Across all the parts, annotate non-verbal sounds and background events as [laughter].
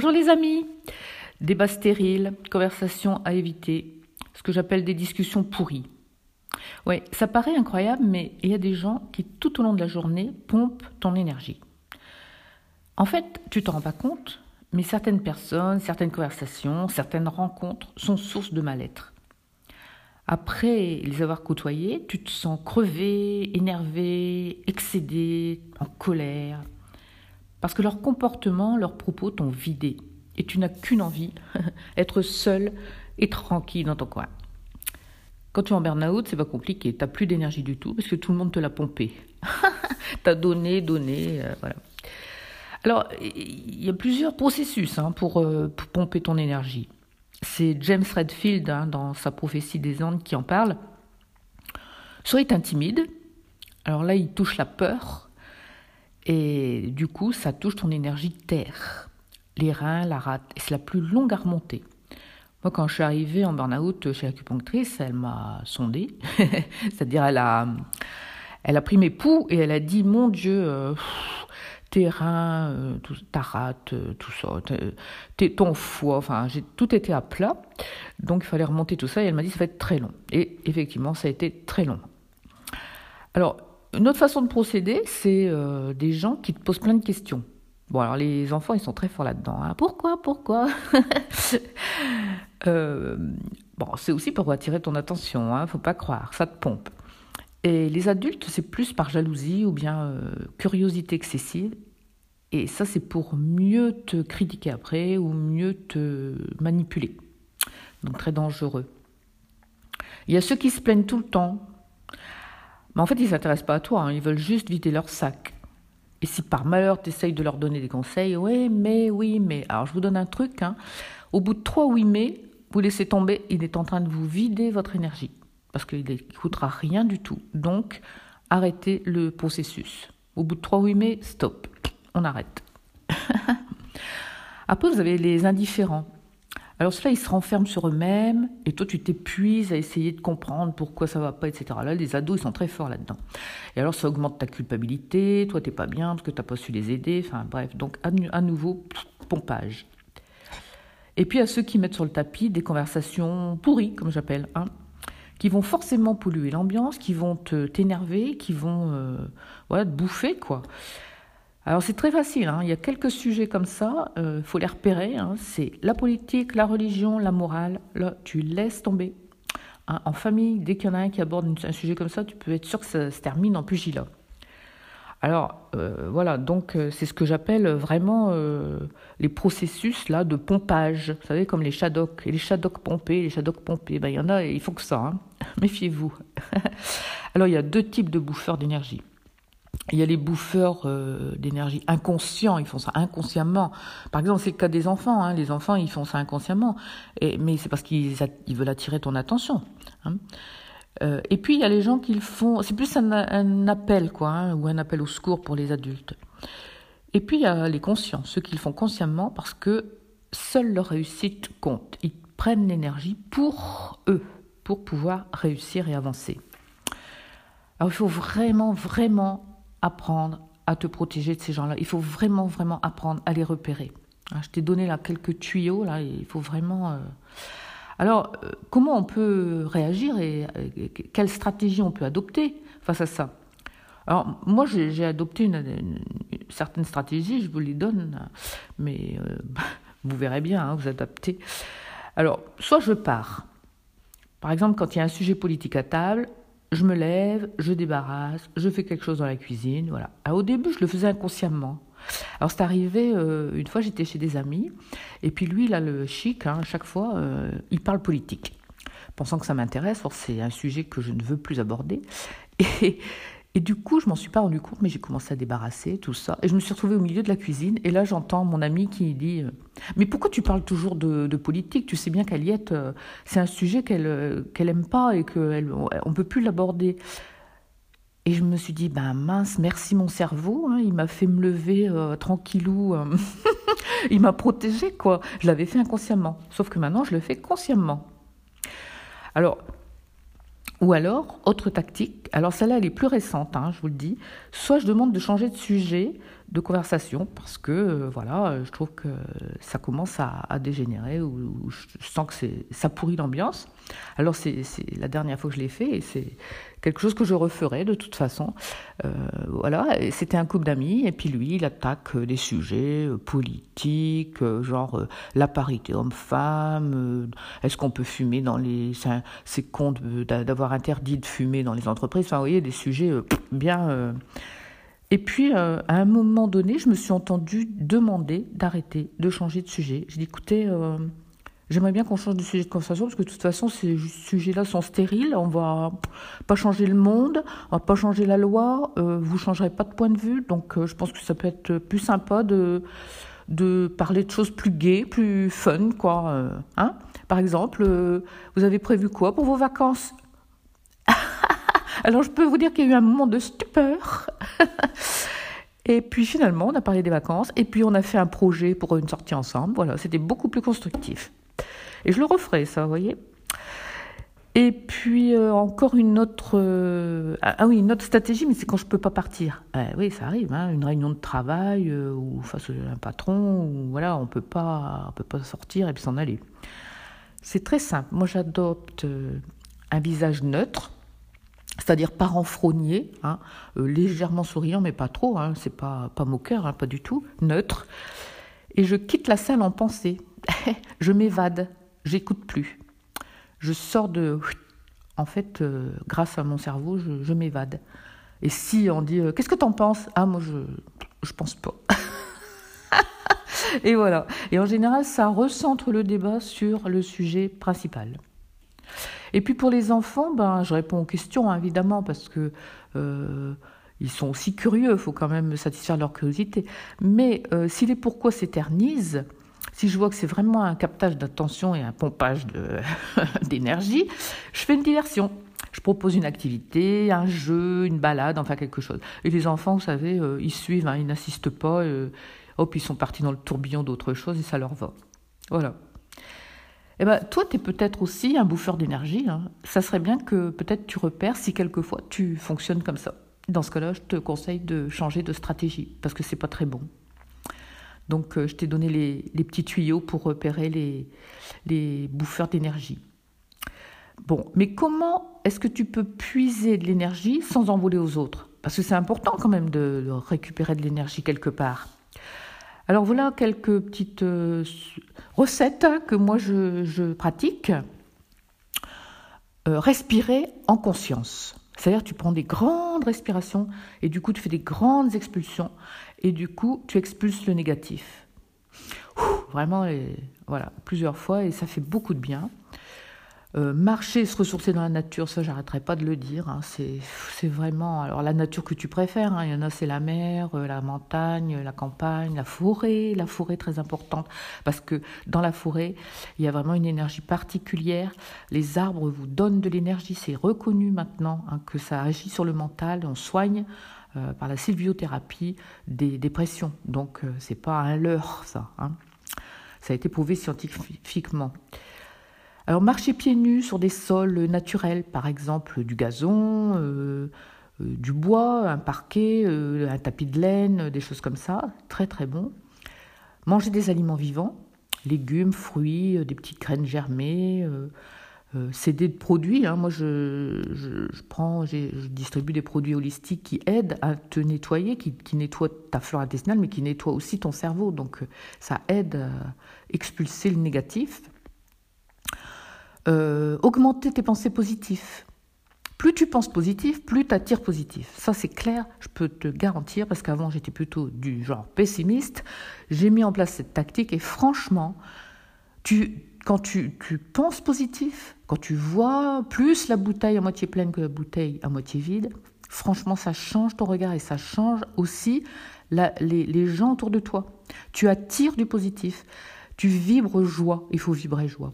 Bonjour les amis. Débat stérile, conversation à éviter, ce que j'appelle des discussions pourries. Ouais, ça paraît incroyable, mais il y a des gens qui tout au long de la journée pompent ton énergie. En fait, tu t'en rends pas compte, mais certaines personnes, certaines conversations, certaines rencontres sont source de mal-être. Après les avoir côtoyés, tu te sens crevé, énervé, excédé, en colère, parce que leur comportement, leurs propos t'ont vidé, et tu n'as qu'une envie, [laughs] être seul et tranquille dans ton coin. Quand tu es en burn-out, c'est pas compliqué, tu n'as plus d'énergie du tout, parce que tout le monde te l'a pompé. [laughs] tu as donné, donné, euh, voilà. Alors, il y a plusieurs processus hein, pour, euh, pomper ton énergie. C'est James Redfield, hein, dans sa prophétie des Andes, qui en parle. Soit timide, alors là, il touche la peur, et du coup, ça touche ton énergie terre, les reins, la rate, et c'est la plus longue à remonter. Moi, quand je suis arrivée en burn-out chez l'acupunctrice, elle m'a sondé, [laughs] c'est-à-dire elle a, elle a pris mes poux et elle a dit, mon Dieu, euh, terrain, euh, tout, ta rate, euh, tout ça, ton foie, enfin, j'ai tout été à plat. Donc, il fallait remonter tout ça et elle m'a dit, ça va être très long. Et effectivement, ça a été très long. Alors, une autre façon de procéder, c'est euh, des gens qui te posent plein de questions. Bon, alors les enfants, ils sont très forts là-dedans. Hein. Pourquoi Pourquoi [laughs] Bon, c'est aussi pour attirer ton attention, hein, faut pas croire, ça te pompe. Et les adultes, c'est plus par jalousie ou bien euh, curiosité excessive. Et ça, c'est pour mieux te critiquer après ou mieux te manipuler. Donc très dangereux. Il y a ceux qui se plaignent tout le temps. Mais en fait, ils ne s'intéressent pas à toi, hein. ils veulent juste vider leur sac. Et si par malheur, tu essayes de leur donner des conseils, oui, mais, oui, mais. Alors, je vous donne un truc. Hein. Au bout de trois oui, mais, vous laissez tomber, il est en train de vous vider votre énergie parce qu'il ne coûtera rien du tout. Donc, arrêtez le processus. Au bout de trois oui mais, stop, on arrête. [laughs] Après, vous avez les indifférents. Alors cela, ils se renferment sur eux-mêmes, et toi, tu t'épuises à essayer de comprendre pourquoi ça va pas, etc. Là, les ados, ils sont très forts là-dedans. Et alors, ça augmente ta culpabilité, toi, t'es pas bien parce que tu n'as pas su les aider, enfin bref. Donc, à, nouveau, pompage. Et puis, à ceux qui mettent sur le tapis des conversations pourries, comme j'appelle, hein, qui vont forcément polluer l'ambiance, qui vont t'énerver, qui vont euh, voilà, te bouffer, quoi. Alors c'est très facile, hein. il y a quelques sujets comme ça, il euh, faut les repérer, hein. c'est la politique, la religion, la morale, là tu laisses tomber. Hein. En famille, dès qu'il y en a un qui aborde un sujet comme ça, tu peux être sûr que ça se termine en pugilat. Alors euh, voilà, donc euh, c'est ce que j'appelle vraiment les processus là de pompage. Vous savez, comme les shadoks. Et les shadoks pompés, les shadoks pompés, ben, il y en a, il faut que ça. [laughs] Méfiez-vous. [laughs] Alors il y a deux types de bouffeurs d'énergie. Il y a les bouffeurs d'énergie inconscients, ils font ça inconsciemment. Par exemple, c'est le cas des enfants. Hein. Les enfants, ils font ça inconsciemment. Mais c'est parce qu'ils veulent attirer ton attention. Hein. Euh, et puis il y a les gens qui le font, c'est plus un, appel quoi, hein, ou un appel au secours pour les adultes. Et puis il y a les conscients, ceux qui le font consciemment parce que seule leur réussite compte. Ils prennent l'énergie pour eux, pour pouvoir réussir et avancer. Alors il faut vraiment, vraiment apprendre à te protéger de ces gens-là. Il faut vraiment, vraiment apprendre à les repérer. Ah, je t'ai donné là quelques tuyaux, là, il faut vraiment... Euh, alors, euh, comment on peut réagir et quelle stratégie on peut adopter face à ça? Alors, moi, j'ai adopté une, certaine stratégie, je vous les donne, mais euh, [laughs] vous verrez bien, hein, vous adaptez. Alors, soit je pars. Par exemple, quand il y a un sujet politique à table, je me lève, je débarrasse, je fais quelque chose dans la cuisine, voilà. au début, je le faisais inconsciemment. Alors c'est arrivé, euh, une fois j'étais chez des amis, et puis lui, il a le chic, hein, chaque fois, euh, il parle politique. Pensant que ça m'intéresse, c'est un sujet que je ne veux plus aborder. Et, et du coup, je m'en suis pas rendu compte, mais j'ai commencé à débarrasser tout ça. Et je me suis retrouvée au milieu de la cuisine. Et là, j'entends mon ami qui dit euh, Mais pourquoi tu parles toujours de, politique? Tu sais bien qu'Aliette, c'est un sujet qu'elle qu'elle aime pas et qu'on ne peut plus l'aborder. Et je me suis dit, ben mince, merci mon cerveau, hein, il m'a fait me lever euh, tranquillou, euh. [laughs] il m'a protégé quoi. Je l'avais fait inconsciemment, sauf que maintenant je le fais consciemment. Alors, Ou alors, autre tactique, alors celle-là elle est plus récente, hein, je vous le dis, soit je demande de changer de sujet de conversation parce que euh, voilà, je trouve que ça commence à, dégénérer ou, je sens que ça pourrit l'ambiance. Alors c'est la dernière fois que je l'ai fait et c'est quelque chose que je referai de toute façon. Euh, voilà, c'était un couple d'amis et puis lui, il attaque des sujets euh, politiques, euh, genre la parité homme-femme, est-ce qu'on peut fumer dans les... C'est con d'avoir interdit de fumer dans les entreprises, enfin vous voyez, des sujets bien... Et puis, à un moment donné, je me suis entendue demander d'arrêter, de changer de sujet. J'ai dit, écoutez, J'aimerais bien qu'on change de sujet de conversation parce que de toute façon, ces sujets-là sont stériles. On va pas changer le monde, on va pas changer la loi. Euh, vous changerez pas de point de vue, donc euh, je pense que ça peut être plus sympa de de parler de choses plus gaies, plus fun, quoi. Euh, hein Par exemple, euh, vous avez prévu quoi pour vos vacances? Alors je peux vous dire qu'il y a eu un moment de stupeur. [laughs] Et puis finalement, on a parlé des vacances, et puis on a fait un projet pour une sortie ensemble. Voilà, c'était beaucoup plus constructif. Et je le referai, ça, vous voyez. Et puis euh, encore une autre, euh, ah, ah oui, une autre stratégie, mais c'est quand je peux pas partir. Eh oui, ça arrive, hein, une réunion de travail euh, ou face à un patron, ou voilà, on peut pas, on peut pas sortir et puis s'en aller. C'est très simple. Moi, j'adopte un visage neutre, c'est-à-dire pas renfrogné, hein, légèrement souriant, mais pas trop. Hein, c'est pas pas moqueur, hein, pas du tout, neutre. Et je quitte la salle en pensée. [laughs] je m'évade j'écoute plus. Je sors de... En fait, euh, grâce à mon cerveau, je, m'évade. Et si on dit, euh, qu'est-ce que t'en penses? Ah, moi, je je pense pas. [laughs] et voilà. Et en général, ça recentre le débat sur le sujet principal. Et puis pour les enfants, ben, je réponds aux questions, hein, évidemment, parce que euh, ils sont aussi curieux, il faut quand même satisfaire leur curiosité. Mais si les pourquoi s'éternisent, si je vois que c'est vraiment un captage d'attention et un pompage [laughs] d'énergie, je fais une diversion. Je propose une activité, un jeu, une balade, enfin quelque chose. Et les enfants, vous savez, euh, ils suivent, hein, ils n'assistent pas. Euh, hop, ils sont partis dans le tourbillon d'autre chose et ça leur va. Voilà. Eh ben, toi, tu es peut-être aussi un bouffeur d'énergie. Hein. Ça serait bien que peut-être tu repères si quelquefois tu fonctionnes comme ça. Dans ce cas-là, je te conseille de changer de stratégie parce que c'est pas très bon. Donc, euh, je t'ai donné les, petits tuyaux pour repérer les, bouffeurs d'énergie. Bon, mais comment est-ce que tu peux puiser de l'énergie sans envoler aux autres? Parce que c'est important quand même de, récupérer de l'énergie quelque part. Alors voilà quelques petites euh, recettes que moi je, pratique. Euh, respirer en conscience. C'est-à-dire tu prends des grandes respirations et du coup tu fais des grandes expulsions et du coup tu expulses le négatif. vraiment, voilà, plusieurs fois et ça fait beaucoup de bien. Euh, marcher, se ressourcer dans la nature, ça j'arrêterai pas de le dire. Hein. c'est vraiment alors la nature que tu préfères. Hein. il y en a c'est la mer, euh, la montagne, la campagne, la forêt. La forêt très importante parce que dans la forêt il y a vraiment une énergie particulière. Les arbres vous donnent de l'énergie, c'est reconnu maintenant hein, que ça agit sur le mental. On soigne euh, par la sylviothérapie des dépressions. Donc c'est pas un leurre ça. Ça a été prouvé scientifiquement. Alors marcher pieds nus sur des sols naturels, par exemple du gazon, euh, euh, du bois, un parquet, euh, un tapis de laine, des choses comme ça, très très bon. Manger des aliments vivants, légumes, fruits, des petites graines germées, c'est des produits. Hein. Moi, je, prends, je distribue des produits holistiques qui aident à te nettoyer, qui, nettoient ta flore intestinale, mais qui nettoient aussi ton cerveau. Donc, ça aide à expulser le négatif. Euh, augmenter tes pensées positives. Plus tu penses positif, plus tu attires positif. Ça, c'est clair, je peux te garantir, parce qu'avant, j'étais plutôt du genre pessimiste. J'ai mis en place cette tactique et franchement, tu, quand tu, penses positif, quand tu vois plus la bouteille à moitié pleine que la bouteille à moitié vide, franchement, ça change ton regard et ça change aussi les, les gens autour de toi. Tu attires du positif. Tu vibres joie. Il faut vibrer joie.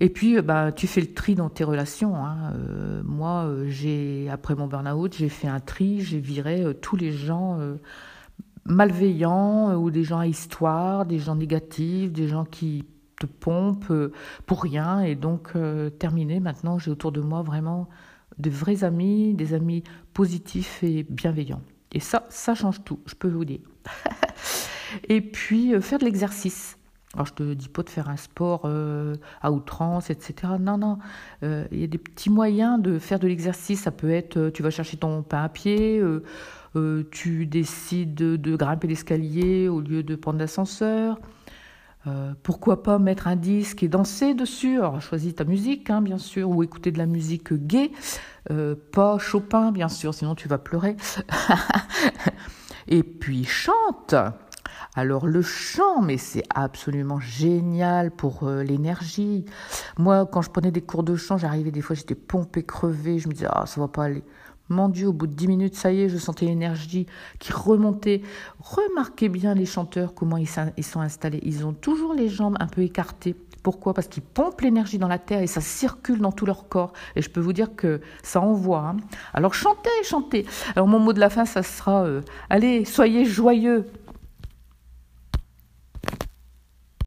Et puis, euh, bah, tu fais le tri dans tes relations. Hein. Euh, moi, euh, j'ai après mon burn-out, j'ai fait un tri, j'ai viré tous les gens malveillants ou des gens à histoire, des gens négatifs, des gens qui te pompe pour rien. Et donc, terminé, maintenant, j'ai autour de moi vraiment de vrais amis, des amis positifs et bienveillants. Et ça, ça change tout, je peux vous dire. [laughs] et puis, faire de l'exercice. Alors, je te dis pas de faire un sport euh, à outrance, etc. Non, non. Euh, il y a des petits moyens de faire de l'exercice. Ça peut être, euh, tu vas chercher ton pain à pied, tu décides de, grimper l'escalier au lieu de prendre l'ascenseur. pourquoi pas mettre un disque et danser dessus? Choisis ta musique, hein, bien sûr, ou écouter de la musique gay. pas Chopin, bien sûr, sinon tu vas pleurer. [laughs] et puis, chante alors le chant, mais c'est absolument génial pour euh, l'énergie. Moi, quand je prenais des cours de chant, j'arrivais des fois, j'étais pompée, crevée, je me disais, ah, ça va pas aller. Mon Dieu, au bout de dix minutes, ça y est, je sentais l'énergie qui remontait. Remarquez bien les chanteurs, comment ils sont installés. Ils ont toujours les jambes un peu écartées. Pourquoi? Parce qu'ils pompent l'énergie dans la terre et ça circule dans tout leur corps. Et je peux vous dire que ça envoie. Hein. Alors chantez, chantez. Alors mon mot de la fin, ça sera, euh, allez, soyez joyeux.